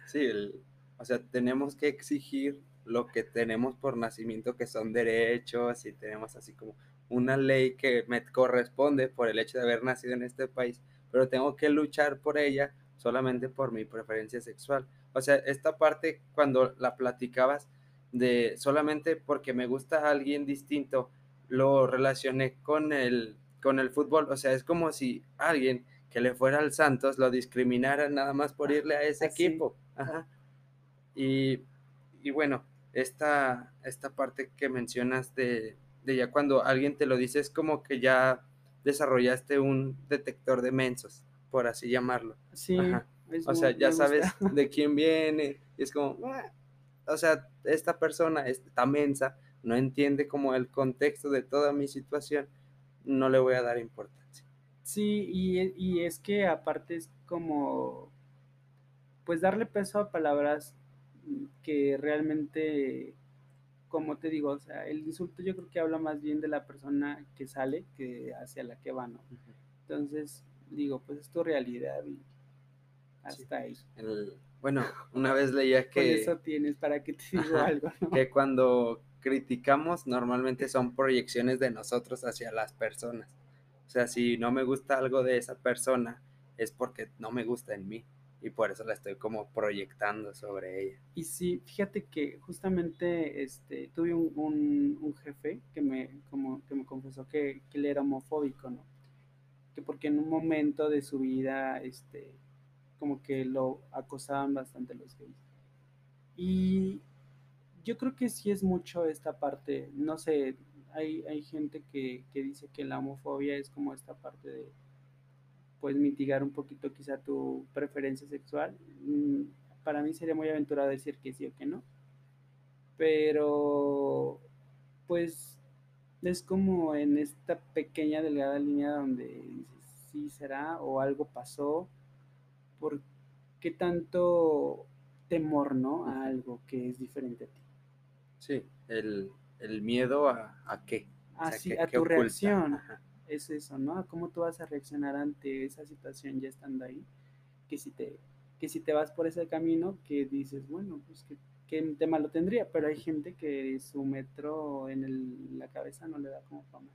sí, el, o sea, tenemos que exigir lo que tenemos por nacimiento, que son derechos, y tenemos así como una ley que me corresponde por el hecho de haber nacido en este país, pero tengo que luchar por ella solamente por mi preferencia sexual. O sea, esta parte cuando la platicabas de solamente porque me gusta alguien distinto, lo relacioné con el, con el fútbol. O sea, es como si alguien que le fuera al Santos lo discriminara nada más por irle a ese Así. equipo. Ajá. Y, y bueno, esta, esta parte que mencionas de, de, ya cuando alguien te lo dice, es como que ya desarrollaste un detector de mensos, por así llamarlo. Sí. O sea, ya sabes *laughs* de quién viene, y es como, ah", o sea, esta persona, esta mensa, no entiende como el contexto de toda mi situación, no le voy a dar importancia. Sí, y, y es que aparte es como, pues darle peso a palabras que realmente, como te digo, o sea, el insulto yo creo que habla más bien de la persona que sale que hacia la que va, ¿no? Entonces, digo, pues es tu realidad y hasta ahí. El, bueno, una vez leía que... Con eso tienes para que te diga algo, ¿no? Que cuando criticamos normalmente son proyecciones de nosotros hacia las personas. O sea, si no me gusta algo de esa persona, es porque no me gusta en mí y por eso la estoy como proyectando sobre ella. Y sí, fíjate que justamente este, tuve un, un, un jefe que me, como, que me confesó que, que, él era homofóbico, ¿no? Que porque en un momento de su vida, este, como que lo acosaban bastante los gays. Y yo creo que sí es mucho esta parte, no sé, hay, hay gente que, que dice que la homofobia es como esta parte de puedes mitigar un poquito quizá tu preferencia sexual. Mm, para mí sería muy aventurado decir que sí o que no. Pero, pues, es como en esta pequeña delgada línea donde dices, sí será o algo pasó. ¿Por qué tanto temor, no? A algo que es diferente a ti. Sí, el, el miedo a, a qué. Ah, sí, a tu reacción. Ajá es eso, ¿no? ¿Cómo tú vas a reaccionar ante esa situación ya estando ahí? Que si te, que si te vas por ese camino, que dices, bueno, pues que qué tema lo tendría, pero hay gente que su metro en el, la cabeza no le da como fama.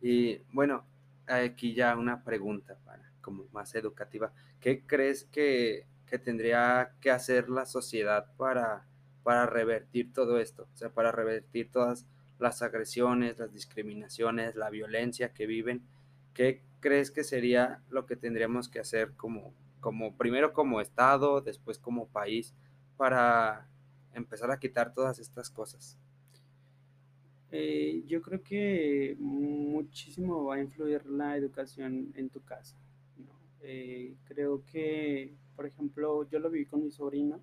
Y bueno, aquí ya una pregunta para como más educativa. ¿Qué crees que, que tendría que hacer la sociedad para, para revertir todo esto? O sea, para revertir todas las agresiones, las discriminaciones, la violencia que viven, ¿qué crees que sería lo que tendríamos que hacer como, como primero como Estado, después como país, para empezar a quitar todas estas cosas? Eh, yo creo que muchísimo va a influir la educación en tu casa. Eh, creo que, por ejemplo, yo lo viví con mis sobrinos.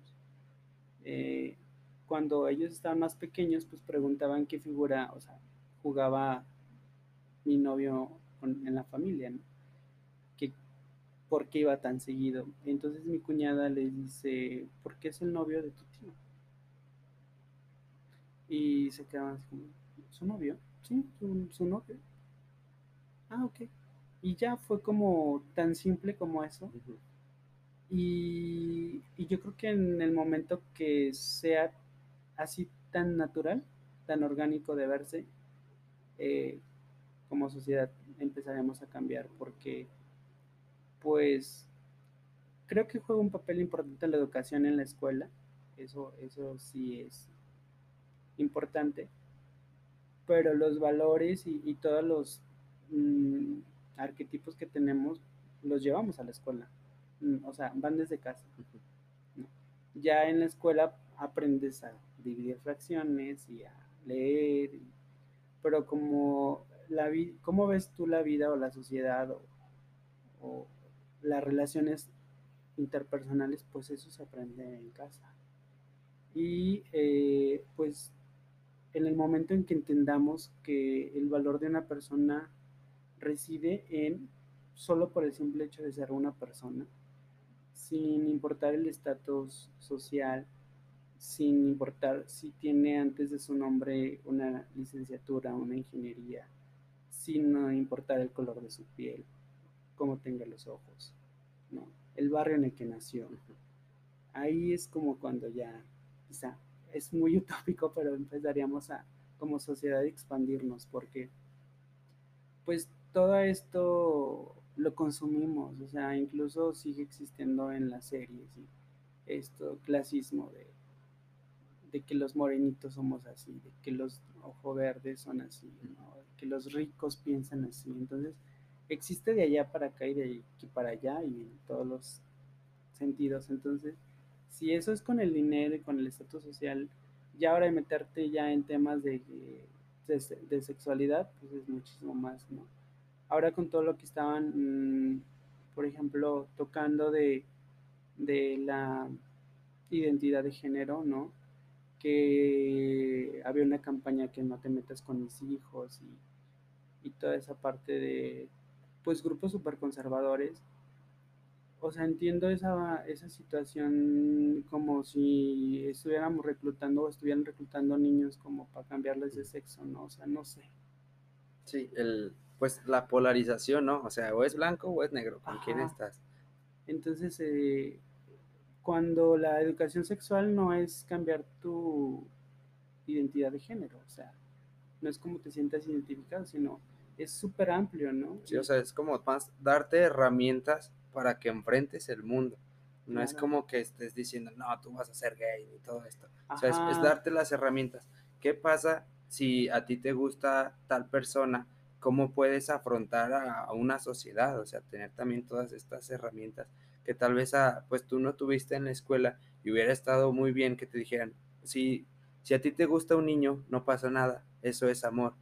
Eh, cuando ellos estaban más pequeños, pues preguntaban qué figura, o sea, jugaba mi novio en la familia, ¿no? Que, ¿Por qué iba tan seguido? Entonces mi cuñada le dice, ¿por qué es el novio de tu tío? Y se quedaban así como, ¿su novio? Sí, su, novio. Ah, ok. Y ya fue como tan simple como eso. y, y, yo creo que en el momento que sea así tan natural, tan orgánico de verse, eh, como sociedad empezaremos a cambiar porque pues creo que juega un papel importante la educación en la escuela, eso, eso sí es importante, pero los valores y, todos los mm, arquetipos que tenemos los llevamos a la escuela. Mm, o sea, van desde casa. Ya en la escuela aprendes a dividir fracciones y a leer, pero como la ¿cómo ves tú la vida o la sociedad o las relaciones interpersonales? Pues eso se aprende en casa. Y eh, pues en el momento en que entendamos que el valor de una persona reside en solo por el simple hecho de ser una persona, sin importar el estatus social, sin importar si tiene antes de su nombre una licenciatura, una ingeniería, sin importar el color de su piel, cómo tenga los ojos, ¿no? el barrio en el que nació. Ahí es como cuando ya quizá es muy *laughs* utópico, pero empezaríamos a como sociedad expandirnos porque pues todo esto lo consumimos, o sea, incluso sigue existiendo en las series y esto clasismo de, de que los morenitos somos así, de que los ojo verdes son así, que los ricos piensan así, entonces existe de allá para acá y de aquí para allá y en todos los sentidos, entonces si eso es con el dinero y con el estatus social, ya ahora de meterte ya en temas de, de, sexualidad, pues es muchísimo más, ¿no? Ahora con todo lo que estaban, mm, por ejemplo, tocando de, de la identidad de género, ¿no? Que había una campaña que no te metas con mis hijos y, y toda esa parte de, pues, grupos súper conservadores o sea, entiendo esa, esa situación como si estuviéramos reclutando o estuvieran reclutando niños como para cambiarles de sexo, ¿no? O sea, no sé. Sí, el, pues la polarización, ¿no? O sea, o es blanco o es negro, ¿con quién estás? Entonces, eh, cuando la educación sexual no es cambiar tu identidad de género, o sea, no es como te sientas identificado, sino es súper amplio, ¿no? Sí, o sea, es como más darte herramientas para que enfrentes el mundo. No es como que estés diciendo, no, tú vas a ser gay y todo esto. O sea, es, darte las herramientas. ¿Qué pasa si a ti te gusta tal persona? ¿Cómo puedes afrontar a, una sociedad? O sea, tener también todas estas herramientas que tal vez a, pues tú no tuviste en la escuela y hubiera estado muy bien que te dijeran, si, si a ti te gusta un niño, no pasa nada, eso es amor.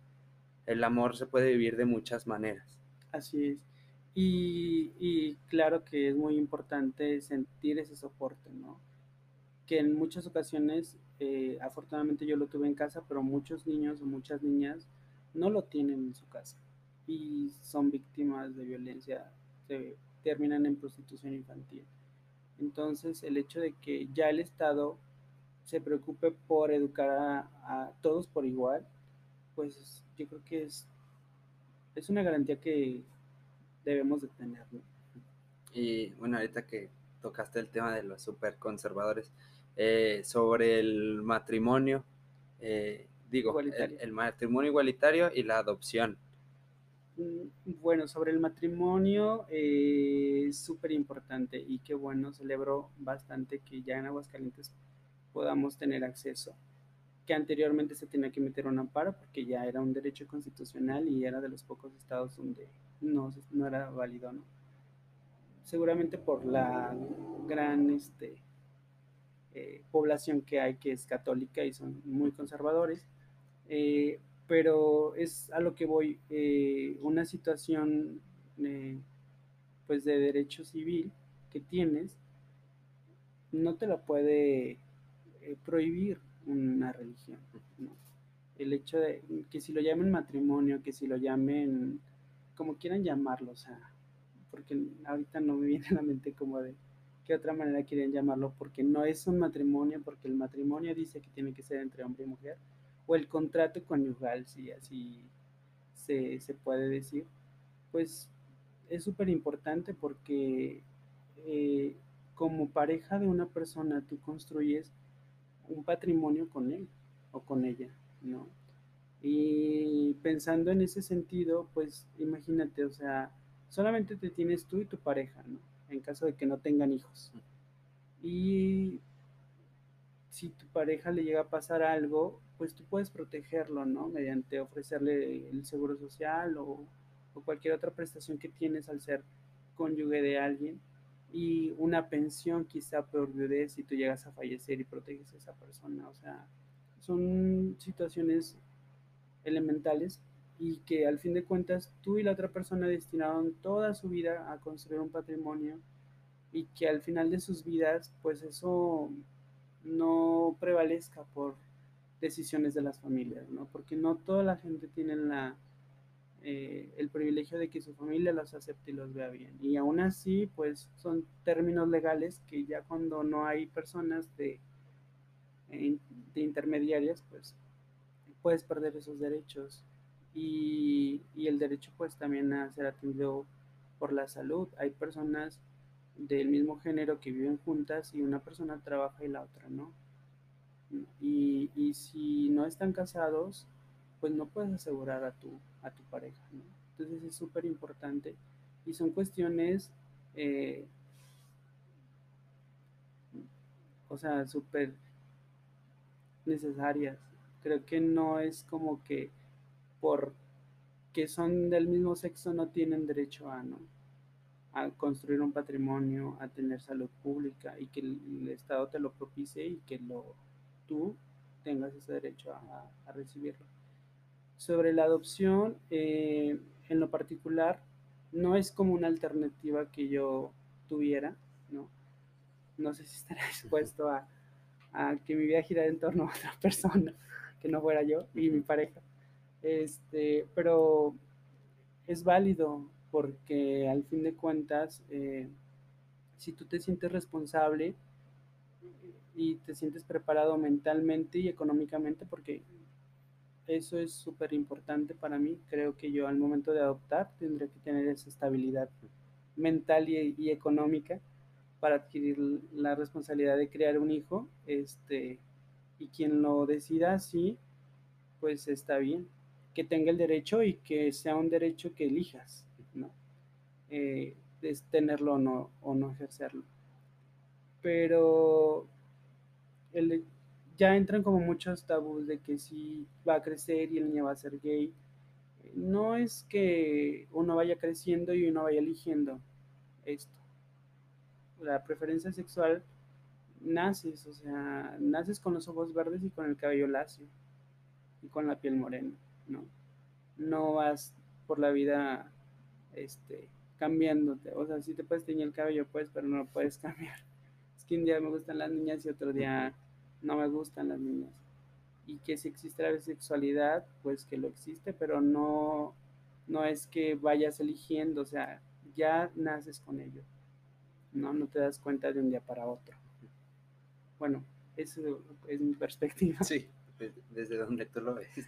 El amor se puede vivir de muchas maneras. Así es. Y, claro que es muy importante sentir ese soporte, ¿no? Que en muchas ocasiones, eh, afortunadamente yo lo tuve en casa, pero muchos niños o muchas niñas no lo tienen en su casa y son víctimas de violencia, terminan en prostitución infantil. Entonces, el hecho de que ya el Estado se preocupe por educar a, todos por igual, pues yo creo que es, es una garantía que debemos de tenerlo. Y bueno, ahorita que tocaste el tema de los super conservadores, eh, sobre el matrimonio, eh, digo, el, matrimonio igualitario y la adopción. Mm, bueno, sobre el matrimonio eh, es súper importante y qué bueno, celebro bastante que ya en Aguascalientes podamos tener acceso, que anteriormente se tenía que meter un amparo porque ya era un derecho constitucional y era de los pocos estados donde no, no era válido, ¿no? Seguramente por la gran este, eh, población que hay que es católica y son muy conservadores, eh, pero es a lo que voy, eh, una situación pues de derecho civil que tienes, no te la puede prohibir una religión. El hecho de que si lo llamen matrimonio, que si lo llamen como quieran llamarlo, o sea, porque ahorita no me viene a la mente como de qué otra manera quieren llamarlo, porque no es un matrimonio, porque el matrimonio dice que tiene que ser entre hombre y mujer, o el contrato conyugal, si así se, puede decir, pues es súper importante porque eh, como pareja de una persona tú construyes un patrimonio con él o con ella, ¿no? Y pensando en ese sentido, pues imagínate, o sea, solamente te tienes tú y tu pareja, ¿no? En caso de que no tengan hijos. Y si tu pareja le llega a pasar algo, pues tú puedes protegerlo, ¿no? Mediante ofrecerle el seguro social o, o cualquier otra prestación que tienes al ser cónyuge de alguien y una pensión quizá por viudez si tú llegas a fallecer y proteges a esa persona. O sea, son situaciones elementales y que al fin de cuentas tú y la otra persona destinaron toda su vida a construir un patrimonio y que al final de sus vidas pues eso no prevalezca por decisiones de las familias, ¿no? Porque no toda la gente tiene la, eh, el privilegio de que su familia los acepte y los vea bien. Y aún así, pues son términos legales que ya cuando no hay personas de, de intermediarias, pues puedes perder esos derechos. Y, y, el derecho pues también a ser atendido por la salud. Hay personas del mismo género que viven juntas y una persona trabaja y la otra no. Y, y si no están casados, pues no puedes asegurar a tu, a tu pareja. ¿no? Entonces es súper importante y son cuestiones, eh, o sea, súper necesarias. Creo que no es como que por que son del mismo sexo no tienen derecho a, ¿no? A construir un patrimonio, a tener salud pública y que el, Estado te lo propicie y que lo, tú tengas ese derecho a, a recibirlo. Sobre la adopción, eh, en lo particular, no es como una alternativa que yo tuviera, ¿no? No sé si estaré dispuesto a, a que mi vida girara en torno a otra *laughs* persona que no fuera yo y mi pareja. Este, pero es válido porque al fin de cuentas, eh, si tú te sientes responsable y te sientes preparado mentalmente y económicamente, porque eso es súper importante para mí, creo que yo al momento de adoptar tendré que tener esa estabilidad mental y, económica para adquirir la responsabilidad de crear un hijo, este, y quien lo decida así, pues está bien, que tenga el derecho y que sea un derecho que elijas. Eh, es tenerlo o no, o no ejercerlo. Pero el, ya entran como muchos tabús de que si va a crecer y el niño va a ser gay. No es que uno vaya creciendo y uno vaya eligiendo esto. La preferencia sexual naces, o sea, naces con los ojos verdes y con el cabello lacio y con la piel morena, ¿no? No vas por la vida este, cambiándote. O sea, sí te puedes teñir el cabello, pues, pero no lo puedes *laughs* cambiar. Es que un día me gustan las niñas y otro día no me gustan las niñas. Y que si existe la bisexualidad, pues que lo existe, pero no, no es que vayas eligiendo, o sea, ya naces con ello. No, no te das cuenta de un día para otro. Bueno, eso es mi perspectiva. Sí, desde donde tú lo ves. *laughs*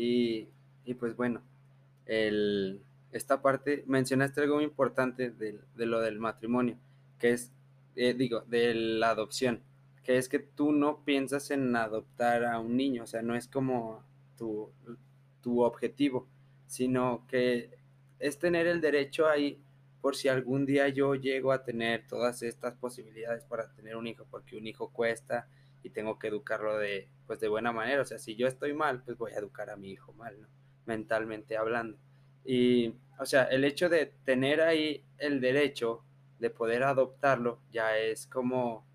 Y, y pues bueno, el, esta parte, mencionaste algo muy importante de, de lo del matrimonio, que es, eh, digo, de la adopción, que es que tú no piensas en adoptar a un niño, o sea, no es como tu, tu objetivo, sino que es tener el derecho ahí por si algún día yo llego a tener todas estas posibilidades para tener un hijo, porque un hijo cuesta y tengo que educarlo de, pues de buena manera, o sea, si yo estoy mal, pues voy a educar a mi hijo mal, ¿no? Mentalmente hablando. Y, o sea, el hecho de tener ahí el derecho de poder adoptarlo ya es como,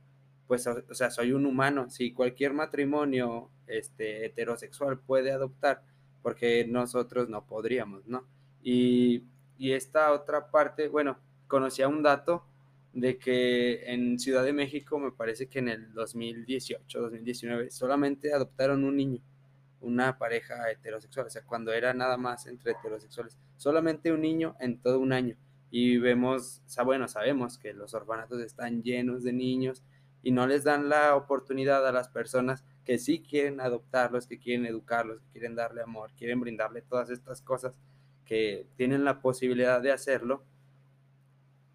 pues, o, sea, soy un humano. Si cualquier matrimonio este, heterosexual puede adoptar, porque nosotros no podríamos, ¿no? Y, y esta otra parte, bueno, conocía un dato de que en Ciudad de México, me parece que en el 2018, 2019, solamente adoptaron un niño una pareja heterosexual, o sea, cuando era nada más entre heterosexuales, solamente un niño en todo un año. Y vemos, o sea, bueno, sabemos que los orfanatos están llenos de niños y no les dan la oportunidad a las personas que sí quieren adoptarlos, que quieren educarlos, que quieren darle amor, quieren brindarle todas estas cosas, que tienen la posibilidad de hacerlo.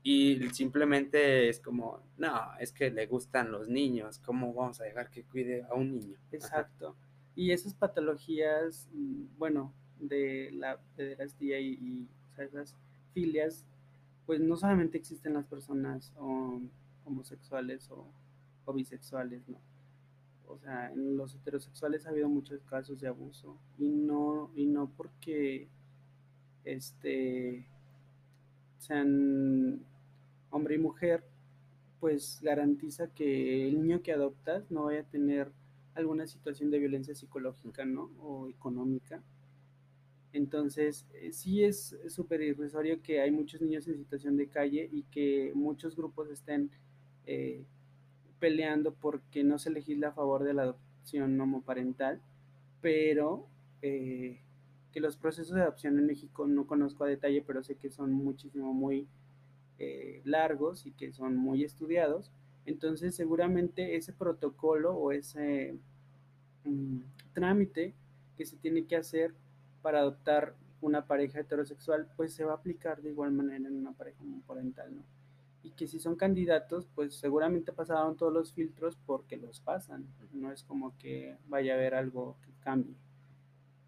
Y simplemente es como, no, es que le gustan los niños, ¿cómo vamos a dejar que cuide a un niño? Exacto. Y esas patologías, mm, bueno, de la pederastía y, y esas filias, pues no solamente existen las personas homosexuales o, o, bisexuales, ¿no? O sea, en los heterosexuales ha habido muchos casos de abuso y no, y no porque este, sean hombre y mujer, pues garantiza que el niño que adoptas no vaya a tener alguna situación de violencia psicológica, ¿no? O económica. Entonces, eh, sí es súper irrisorio que hay muchos niños en situación de calle y que muchos grupos estén eh, peleando porque no se legisla a favor de la adopción homoparental, pero eh, que los procesos de adopción en México no conozco a detalle, pero sé que son muchísimo muy largos y que son muy estudiados. Entonces, seguramente ese protocolo o ese mm, trámite que se tiene que hacer para adoptar una pareja heterosexual, pues se va a aplicar de igual manera en una pareja homoparental, ¿no? Y que si son candidatos, pues seguramente pasaron todos los filtros porque los pasan, no es como que vaya a haber algo que cambie.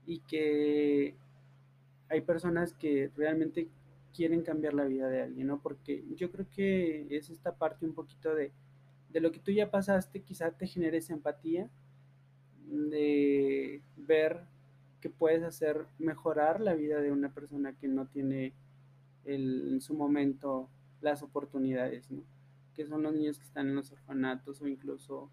Y que hay personas que realmente quieren cambiar la vida de alguien, ¿no? Porque yo creo que es esta parte un poquito de, de lo que tú ya pasaste, quizá te genere esa empatía de ver que puedes hacer mejorar la vida de una persona que no tiene en su momento las oportunidades, ¿no? Que son los niños que están en los orfanatos o incluso,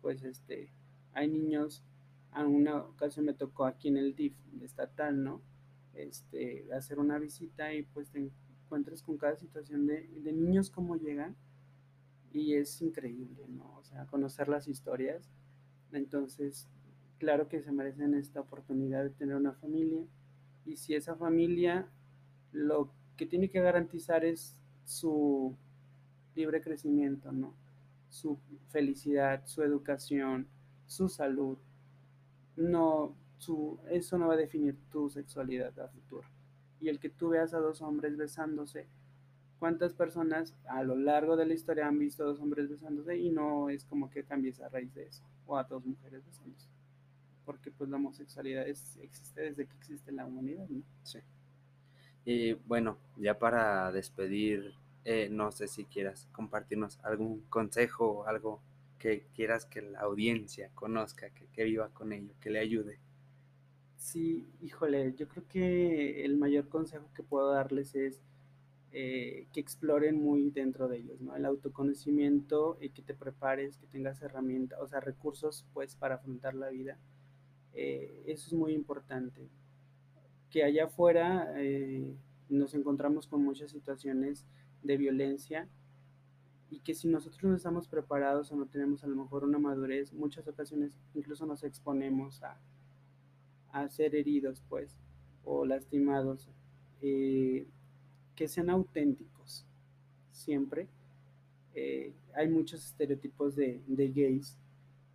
pues, este, hay niños, a una ocasión me tocó aquí en el DIF estatal, ¿no? Este, hacer una visita y pues te encuentras con cada situación de, de niños cómo llegan y es increíble, ¿no? O sea, conocer las historias. Entonces, claro que se merecen esta oportunidad de tener una familia y si esa familia lo que tiene que garantizar es su libre crecimiento, ¿no? Su felicidad, su educación, su salud. No, su, eso no va a definir tu sexualidad a futuro. Y el que tú veas a dos hombres besándose, ¿cuántas personas a lo largo de la historia han visto a dos hombres besándose y no es como que cambies a raíz de eso? O a dos mujeres besándose porque pues la homosexualidad existe desde que existe la humanidad, ¿no? Sí. Y bueno, ya para despedir, eh, no sé si quieras compartirnos algún consejo o algo que quieras que la audiencia conozca, que, viva con ello, que le ayude. Sí, híjole, yo creo que el mayor consejo que puedo darles es eh, que exploren muy dentro de ellos, ¿no? El autoconocimiento y que te prepares, que tengas herramientas, o sea, recursos, pues, para afrontar la vida eh, eso es muy importante. Que allá afuera eh, nos encontramos con muchas situaciones de violencia y que si nosotros no estamos preparados o no tenemos a lo mejor una madurez, muchas ocasiones incluso nos exponemos a, a ser heridos, pues, o lastimados. Eh, que sean auténticos, siempre. hay muchos estereotipos de, de gays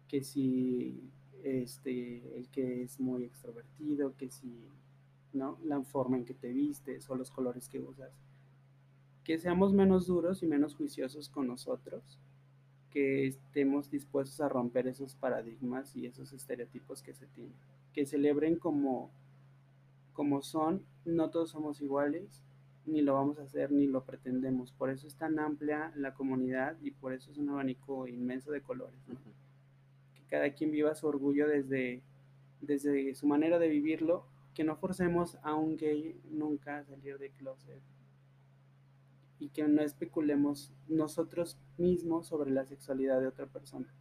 que si este, el que es muy extrovertido, que si, ¿no? La forma en que te vistes o los colores que usas. Que seamos menos duros y menos juiciosos con nosotros, que estemos dispuestos a romper esos paradigmas y esos estereotipos que se tienen. Que celebren como, como son, no todos somos iguales, ni lo vamos a hacer, ni lo pretendemos. Por eso es tan amplia la comunidad y por eso es un abanico inmenso de colores cada quien viva su orgullo desde, desde su manera de vivirlo, que no forcemos a un gay nunca a salir de closet y que no especulemos nosotros mismos sobre la sexualidad de otra persona,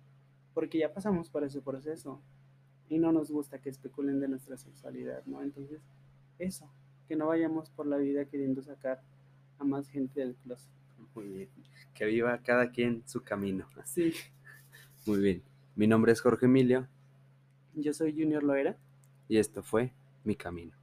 porque ya pasamos por ese proceso y no nos gusta que especulen de nuestra sexualidad, ¿no? Entonces, eso, que no vayamos por la vida queriendo sacar a más gente del closet. Muy bien, que viva cada quien su camino. Sí. Muy bien. Mi nombre es Jorge Emilio. Yo soy Junior Loera. Y esto fue Mi Camino.